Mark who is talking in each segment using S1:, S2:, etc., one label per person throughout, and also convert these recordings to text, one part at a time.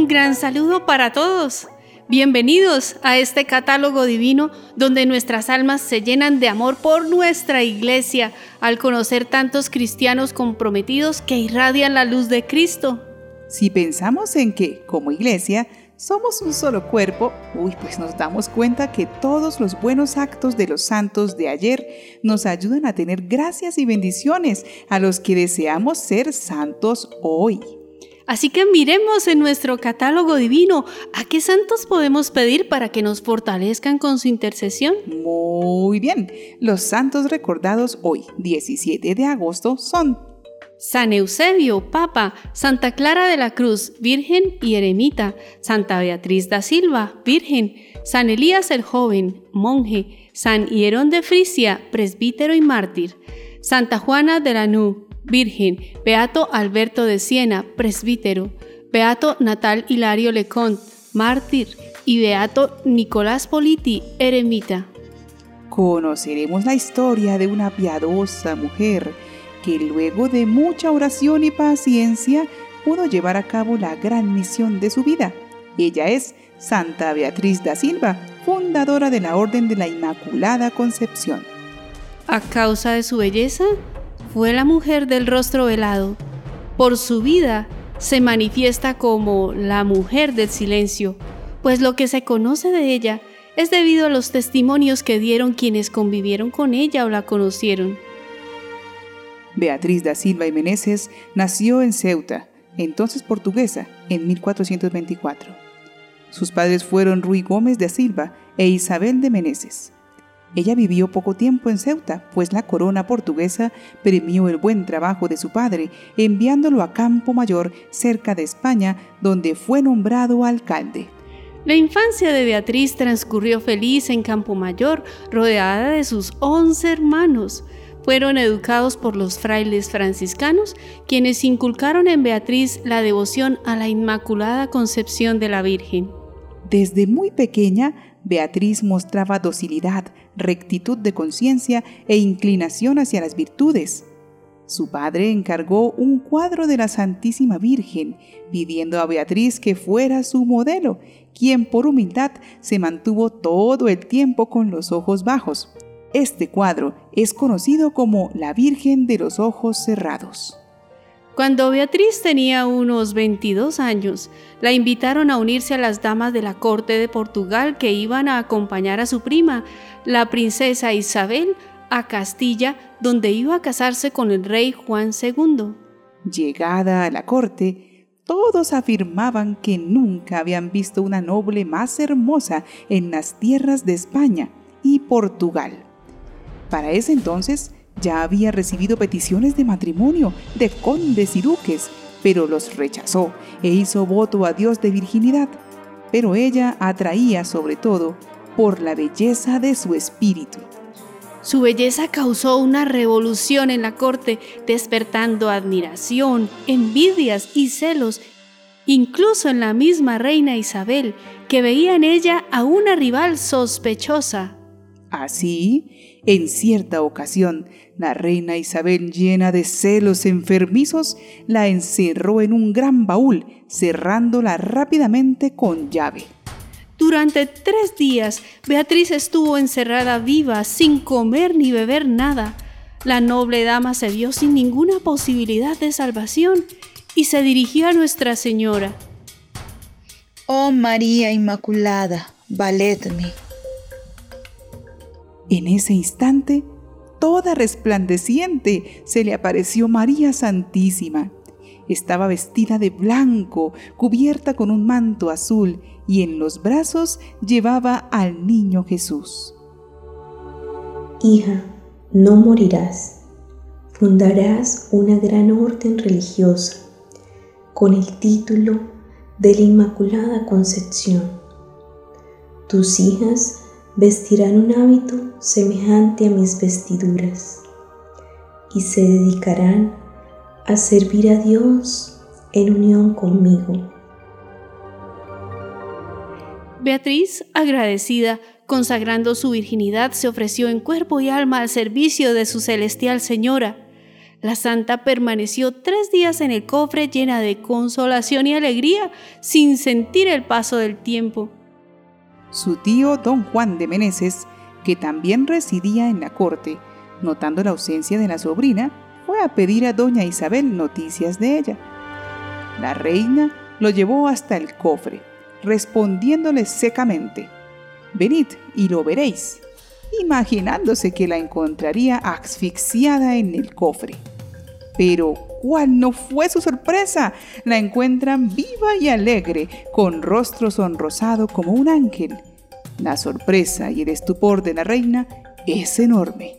S1: Un gran saludo para todos. Bienvenidos a este catálogo divino donde nuestras almas se llenan de amor por nuestra iglesia al conocer tantos cristianos comprometidos que irradian la luz de Cristo.
S2: Si pensamos en que, como iglesia, somos un solo cuerpo, uy, pues nos damos cuenta que todos los buenos actos de los santos de ayer nos ayudan a tener gracias y bendiciones a los que deseamos ser santos hoy.
S1: Así que miremos en nuestro catálogo divino a qué santos podemos pedir para que nos fortalezcan con su intercesión.
S2: Muy bien, los santos recordados hoy, 17 de agosto, son
S1: San Eusebio, Papa, Santa Clara de la Cruz, Virgen y Eremita, Santa Beatriz da Silva, Virgen, San Elías el Joven, monje, San Hierón de Frisia, presbítero y mártir, Santa Juana de la Nú, Virgen, Beato Alberto de Siena, presbítero, Beato Natal Hilario Leconte, mártir, y Beato Nicolás Politi, eremita.
S2: Conoceremos la historia de una piadosa mujer que luego de mucha oración y paciencia pudo llevar a cabo la gran misión de su vida. Ella es Santa Beatriz da Silva, fundadora de la Orden de la Inmaculada Concepción.
S1: A causa de su belleza, fue la mujer del rostro velado. Por su vida se manifiesta como la mujer del silencio, pues lo que se conoce de ella es debido a los testimonios que dieron quienes convivieron con ella o la conocieron.
S2: Beatriz da Silva y Meneses nació en Ceuta, entonces portuguesa, en 1424. Sus padres fueron Rui Gómez da Silva e Isabel de Meneses. Ella vivió poco tiempo en Ceuta, pues la corona portuguesa premió el buen trabajo de su padre, enviándolo a Campo Mayor, cerca de España, donde fue nombrado alcalde.
S1: La infancia de Beatriz transcurrió feliz en Campo Mayor, rodeada de sus once hermanos. Fueron educados por los frailes franciscanos, quienes inculcaron en Beatriz la devoción a la Inmaculada Concepción de la Virgen.
S2: Desde muy pequeña, Beatriz mostraba docilidad, rectitud de conciencia e inclinación hacia las virtudes. Su padre encargó un cuadro de la Santísima Virgen, pidiendo a Beatriz que fuera su modelo, quien por humildad se mantuvo todo el tiempo con los ojos bajos. Este cuadro es conocido como la Virgen de los Ojos Cerrados.
S1: Cuando Beatriz tenía unos 22 años, la invitaron a unirse a las damas de la corte de Portugal que iban a acompañar a su prima, la princesa Isabel, a Castilla, donde iba a casarse con el rey Juan II.
S2: Llegada a la corte, todos afirmaban que nunca habían visto una noble más hermosa en las tierras de España y Portugal. Para ese entonces, ya había recibido peticiones de matrimonio de condes y duques, pero los rechazó e hizo voto a Dios de virginidad. Pero ella atraía sobre todo por la belleza de su espíritu.
S1: Su belleza causó una revolución en la corte, despertando admiración, envidias y celos, incluso en la misma reina Isabel, que veía en ella a una rival sospechosa.
S2: Así, en cierta ocasión, la reina Isabel, llena de celos enfermizos, la encerró en un gran baúl, cerrándola rápidamente con llave.
S1: Durante tres días, Beatriz estuvo encerrada viva, sin comer ni beber nada. La noble dama se vio sin ninguna posibilidad de salvación y se dirigió a Nuestra Señora.
S3: Oh María Inmaculada, valedme.
S2: En ese instante, toda resplandeciente, se le apareció María Santísima. Estaba vestida de blanco, cubierta con un manto azul, y en los brazos llevaba al niño Jesús.
S4: Hija, no morirás. Fundarás una gran orden religiosa con el título de la Inmaculada Concepción. Tus hijas vestirán un hábito semejante a mis vestiduras y se dedicarán a servir a Dios en unión conmigo.
S1: Beatriz, agradecida, consagrando su virginidad, se ofreció en cuerpo y alma al servicio de su celestial Señora. La santa permaneció tres días en el cofre llena de consolación y alegría, sin sentir el paso del tiempo.
S2: Su tío don Juan de Meneses, que también residía en la corte, notando la ausencia de la sobrina, fue a pedir a doña Isabel noticias de ella. La reina lo llevó hasta el cofre, respondiéndole secamente, Venid y lo veréis, imaginándose que la encontraría asfixiada en el cofre. Pero, ¿cuál no fue su sorpresa? La encuentran viva y alegre, con rostro sonrosado como un ángel. La sorpresa y el estupor de la reina es enorme.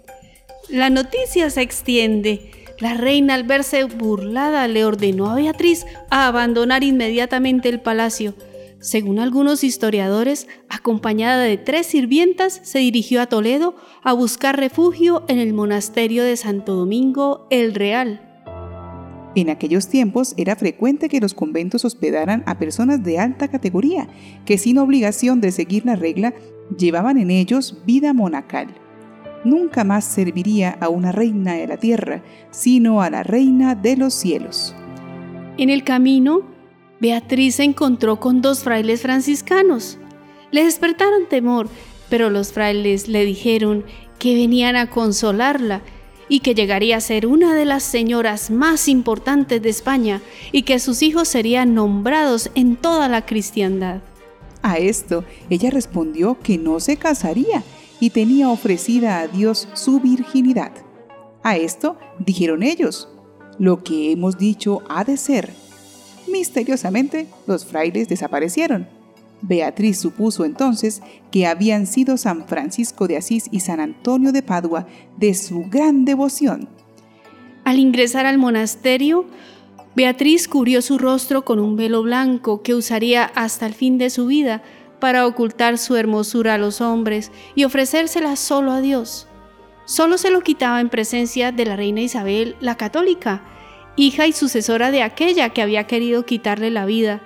S1: La noticia se extiende. La reina al verse burlada le ordenó a Beatriz a abandonar inmediatamente el palacio. Según algunos historiadores, acompañada de tres sirvientas, se dirigió a Toledo a buscar refugio en el monasterio de Santo Domingo el Real.
S2: En aquellos tiempos era frecuente que los conventos hospedaran a personas de alta categoría, que sin obligación de seguir la regla llevaban en ellos vida monacal. Nunca más serviría a una reina de la tierra, sino a la reina de los cielos.
S1: En el camino, Beatriz se encontró con dos frailes franciscanos. Le despertaron temor, pero los frailes le dijeron que venían a consolarla y que llegaría a ser una de las señoras más importantes de España y que sus hijos serían nombrados en toda la cristiandad.
S2: A esto, ella respondió que no se casaría y tenía ofrecida a Dios su virginidad. A esto dijeron ellos, lo que hemos dicho ha de ser. Misteriosamente, los frailes desaparecieron Beatriz supuso entonces que habían sido San Francisco de Asís y San Antonio de Padua de su gran devoción.
S1: Al ingresar al monasterio, Beatriz cubrió su rostro con un velo blanco que usaría hasta el fin de su vida para ocultar su hermosura a los hombres y ofrecérsela solo a Dios. Solo se lo quitaba en presencia de la reina Isabel la católica, hija y sucesora de aquella que había querido quitarle la vida,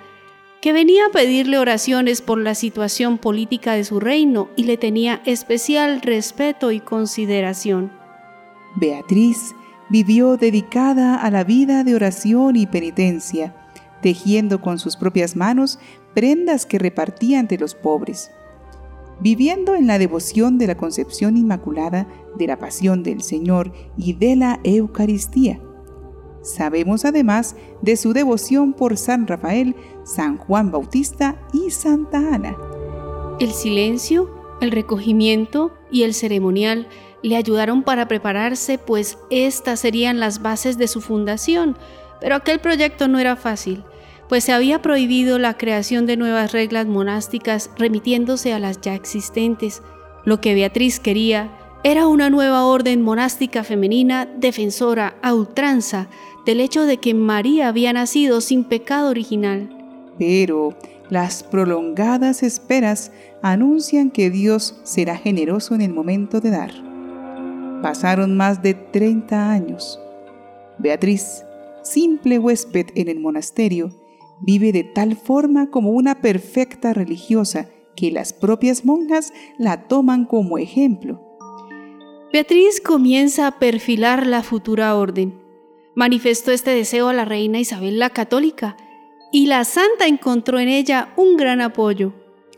S1: que venía a pedirle oraciones por la situación política de su reino y le tenía especial respeto y consideración.
S2: Beatriz vivió dedicada a la vida de oración y penitencia, tejiendo con sus propias manos prendas que repartía ante los pobres. Viviendo en la devoción de la Concepción Inmaculada, de la Pasión del Señor y de la Eucaristía, Sabemos además de su devoción por San Rafael, San Juan Bautista y Santa Ana.
S1: El silencio, el recogimiento y el ceremonial le ayudaron para prepararse, pues estas serían las bases de su fundación. Pero aquel proyecto no era fácil, pues se había prohibido la creación de nuevas reglas monásticas remitiéndose a las ya existentes. Lo que Beatriz quería era una nueva orden monástica femenina defensora a ultranza del hecho de que María había nacido sin pecado original.
S2: Pero las prolongadas esperas anuncian que Dios será generoso en el momento de dar. Pasaron más de 30 años. Beatriz, simple huésped en el monasterio, vive de tal forma como una perfecta religiosa que las propias monjas la toman como ejemplo.
S1: Beatriz comienza a perfilar la futura orden manifestó este deseo a la reina Isabel la Católica y la santa encontró en ella un gran apoyo.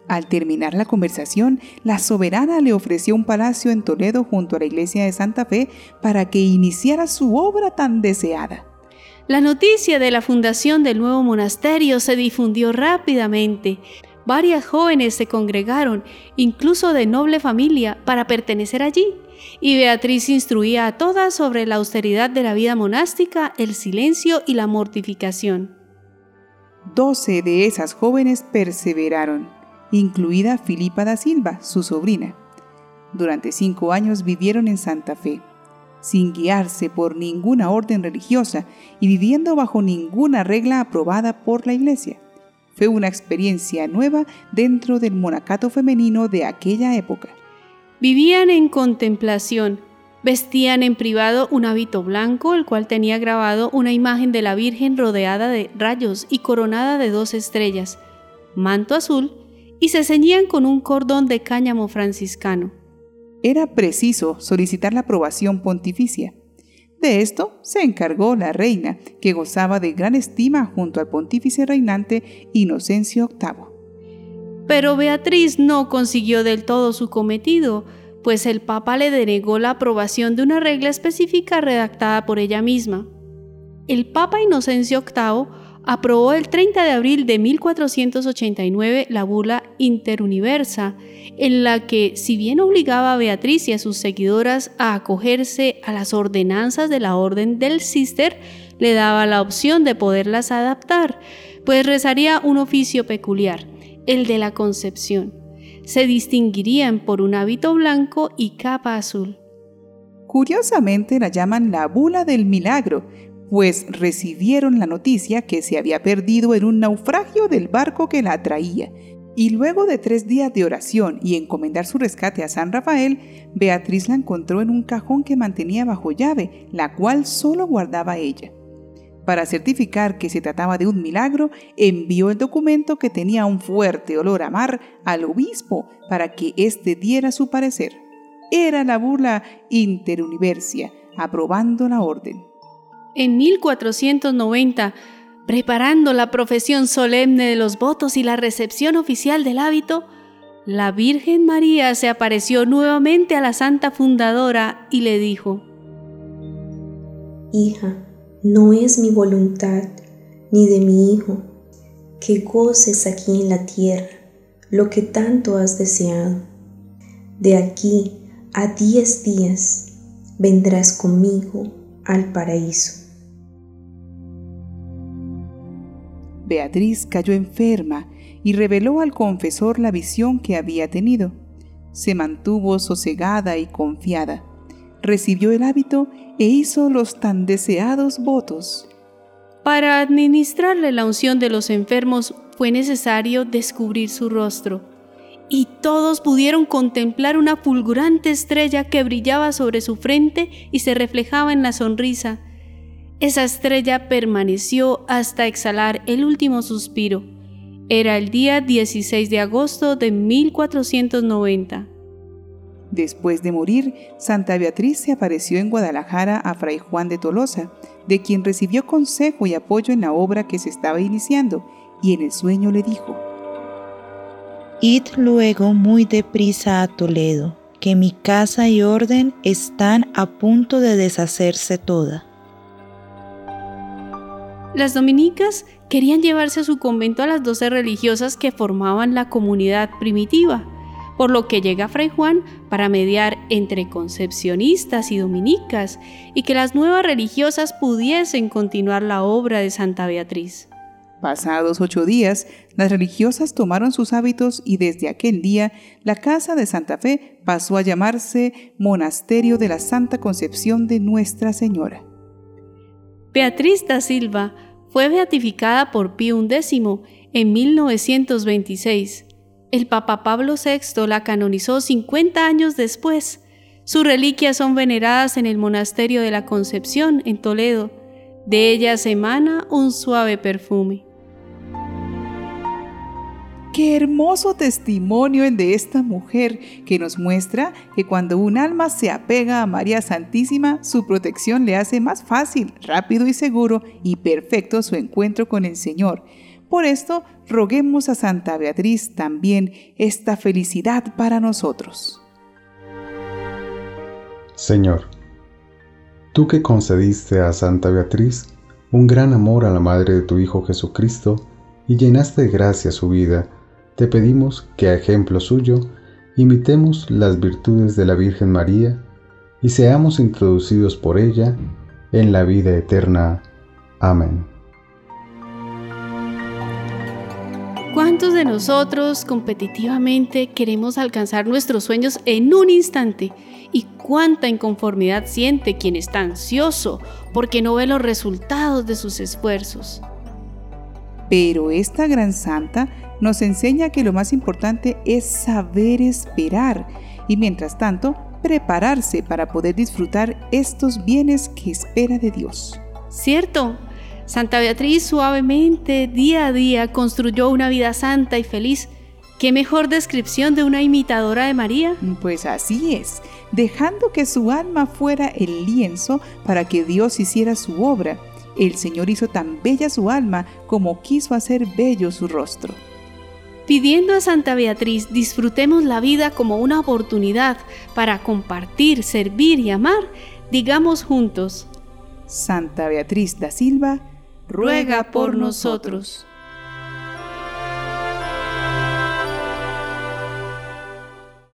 S2: Al terminar la conversación, la soberana le ofreció un palacio en Toledo junto a la iglesia de Santa Fe para que iniciara su obra tan deseada.
S1: La noticia de la fundación del nuevo monasterio se difundió rápidamente. Varias jóvenes se congregaron, incluso de noble familia, para pertenecer allí y Beatriz instruía a todas sobre la austeridad de la vida monástica, el silencio y la mortificación.
S2: Doce de esas jóvenes perseveraron, incluida Filipa da Silva, su sobrina. Durante cinco años vivieron en Santa Fe, sin guiarse por ninguna orden religiosa y viviendo bajo ninguna regla aprobada por la Iglesia. Fue una experiencia nueva dentro del monacato femenino de aquella época.
S1: Vivían en contemplación, vestían en privado un hábito blanco, el cual tenía grabado una imagen de la Virgen rodeada de rayos y coronada de dos estrellas, manto azul, y se ceñían con un cordón de cáñamo franciscano.
S2: Era preciso solicitar la aprobación pontificia. De esto se encargó la reina, que gozaba de gran estima junto al pontífice reinante Inocencio VIII.
S1: Pero Beatriz no consiguió del todo su cometido, pues el Papa le denegó la aprobación de una regla específica redactada por ella misma. El Papa Inocencio VIII aprobó el 30 de abril de 1489 la bula Interuniversa, en la que, si bien obligaba a Beatriz y a sus seguidoras a acogerse a las ordenanzas de la Orden del Cister, le daba la opción de poderlas adaptar, pues rezaría un oficio peculiar, el de la concepción. Se distinguirían por un hábito blanco y capa azul.
S2: Curiosamente la llaman la bula del milagro, pues recibieron la noticia que se había perdido en un naufragio del barco que la traía. Y luego de tres días de oración y encomendar su rescate a San Rafael, Beatriz la encontró en un cajón que mantenía bajo llave, la cual solo guardaba ella. Para certificar que se trataba de un milagro, envió el documento que tenía un fuerte olor a mar al obispo para que éste diera su parecer. Era la burla interuniversia, aprobando la orden
S1: en 1490, preparando la profesión solemne de los votos y la recepción oficial del hábito, la Virgen María se apareció nuevamente a la santa fundadora y le dijo,
S4: Hija, no es mi voluntad ni de mi hijo que goces aquí en la tierra lo que tanto has deseado. De aquí a diez días vendrás conmigo al paraíso.
S2: Beatriz cayó enferma y reveló al confesor la visión que había tenido. Se mantuvo sosegada y confiada. Recibió el hábito e hizo los tan deseados votos.
S1: Para administrarle la unción de los enfermos fue necesario descubrir su rostro, y todos pudieron contemplar una fulgurante estrella que brillaba sobre su frente y se reflejaba en la sonrisa esa estrella permaneció hasta exhalar el último suspiro. Era el día 16 de agosto de 1490.
S2: Después de morir, Santa Beatriz se apareció en Guadalajara a Fray Juan de Tolosa, de quien recibió consejo y apoyo en la obra que se estaba iniciando, y en el sueño le dijo,
S3: Id luego muy deprisa a Toledo, que mi casa y orden están a punto de deshacerse toda.
S1: Las dominicas querían llevarse a su convento a las doce religiosas que formaban la comunidad primitiva, por lo que llega Fray Juan para mediar entre concepcionistas y dominicas y que las nuevas religiosas pudiesen continuar la obra de Santa Beatriz.
S2: Pasados ocho días, las religiosas tomaron sus hábitos y desde aquel día la casa de Santa Fe pasó a llamarse Monasterio de la Santa Concepción de Nuestra Señora.
S1: Beatriz da Silva fue beatificada por Pío XI en 1926. El Papa Pablo VI la canonizó 50 años después. Sus reliquias son veneradas en el Monasterio de la Concepción en Toledo. De ellas emana un suave perfume.
S2: Qué hermoso testimonio el de esta mujer que nos muestra que cuando un alma se apega a María Santísima, su protección le hace más fácil, rápido y seguro y perfecto su encuentro con el Señor. Por esto, roguemos a Santa Beatriz también esta felicidad para nosotros.
S5: Señor, tú que concediste a Santa Beatriz un gran amor a la Madre de tu Hijo Jesucristo y llenaste de gracia su vida, te pedimos que a ejemplo suyo imitemos las virtudes de la Virgen María y seamos introducidos por ella en la vida eterna. Amén.
S1: ¿Cuántos de nosotros competitivamente queremos alcanzar nuestros sueños en un instante? ¿Y cuánta inconformidad siente quien está ansioso porque no ve los resultados de sus esfuerzos?
S2: Pero esta gran santa nos enseña que lo más importante es saber esperar y mientras tanto prepararse para poder disfrutar estos bienes que espera de Dios.
S1: Cierto, Santa Beatriz suavemente, día a día, construyó una vida santa y feliz. ¿Qué mejor descripción de una imitadora de María?
S2: Pues así es. dejando que su alma fuera el lienzo para que Dios hiciera su obra. El Señor hizo tan bella su alma como quiso hacer bello su rostro.
S1: Pidiendo a Santa Beatriz disfrutemos la vida como una oportunidad para compartir, servir y amar, digamos juntos,
S2: Santa Beatriz da Silva,
S1: ruega por nosotros.